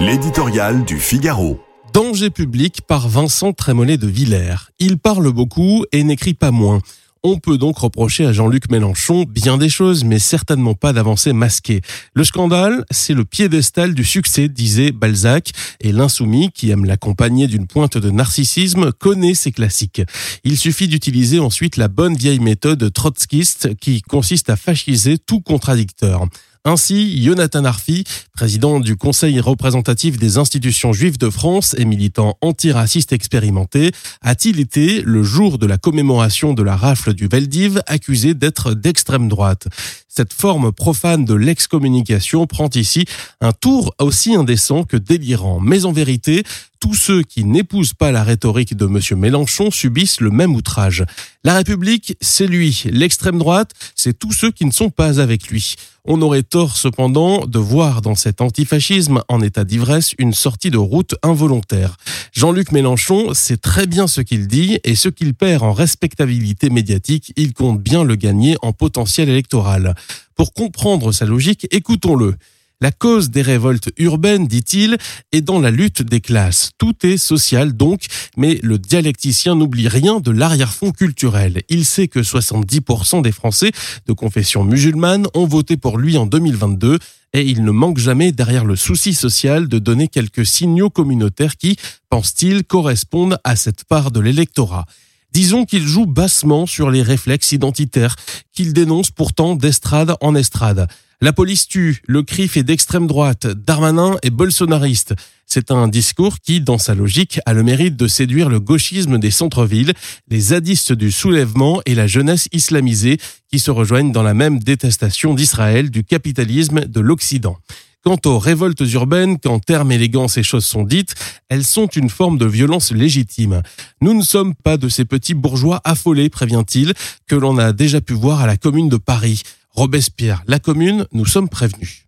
L'éditorial du Figaro. Danger public par Vincent Trémollet de Villers. Il parle beaucoup et n'écrit pas moins. On peut donc reprocher à Jean-Luc Mélenchon bien des choses, mais certainement pas d'avancées masquées. Le scandale, c'est le piédestal du succès, disait Balzac, et l'insoumis, qui aime l'accompagner d'une pointe de narcissisme, connaît ces classiques. Il suffit d'utiliser ensuite la bonne vieille méthode trotskiste qui consiste à fasciser tout contradicteur. Ainsi, Jonathan Arfi, président du Conseil représentatif des institutions juives de France et militant antiraciste expérimenté, a-t-il été, le jour de la commémoration de la rafle du Veldiv, accusé d'être d'extrême droite? Cette forme profane de l'excommunication prend ici un tour aussi indécent que délirant. Mais en vérité, tous ceux qui n'épousent pas la rhétorique de M. Mélenchon subissent le même outrage. La République, c'est lui. L'extrême droite, c'est tous ceux qui ne sont pas avec lui. On aurait tort cependant de voir dans cet antifascisme en état d'ivresse une sortie de route involontaire. Jean-Luc Mélenchon sait très bien ce qu'il dit et ce qu'il perd en respectabilité médiatique, il compte bien le gagner en potentiel électoral. Pour comprendre sa logique, écoutons-le. La cause des révoltes urbaines, dit-il, est dans la lutte des classes. Tout est social donc, mais le dialecticien n'oublie rien de l'arrière-fond culturel. Il sait que 70% des Français de confession musulmane ont voté pour lui en 2022 et il ne manque jamais derrière le souci social de donner quelques signaux communautaires qui, pense-t-il, correspondent à cette part de l'électorat. Disons qu'il joue bassement sur les réflexes identitaires qu'il dénonce pourtant d'estrade en estrade. La police tue, le CRIF est d'extrême droite, Darmanin est bolsonariste. C'est un discours qui, dans sa logique, a le mérite de séduire le gauchisme des centres-villes, les zadistes du soulèvement et la jeunesse islamisée qui se rejoignent dans la même détestation d'Israël, du capitalisme, de l'Occident. Quant aux révoltes urbaines, quand termes élégants ces choses sont dites, elles sont une forme de violence légitime. Nous ne sommes pas de ces petits bourgeois affolés, prévient-il, que l'on a déjà pu voir à la commune de Paris. Robespierre, la commune, nous sommes prévenus.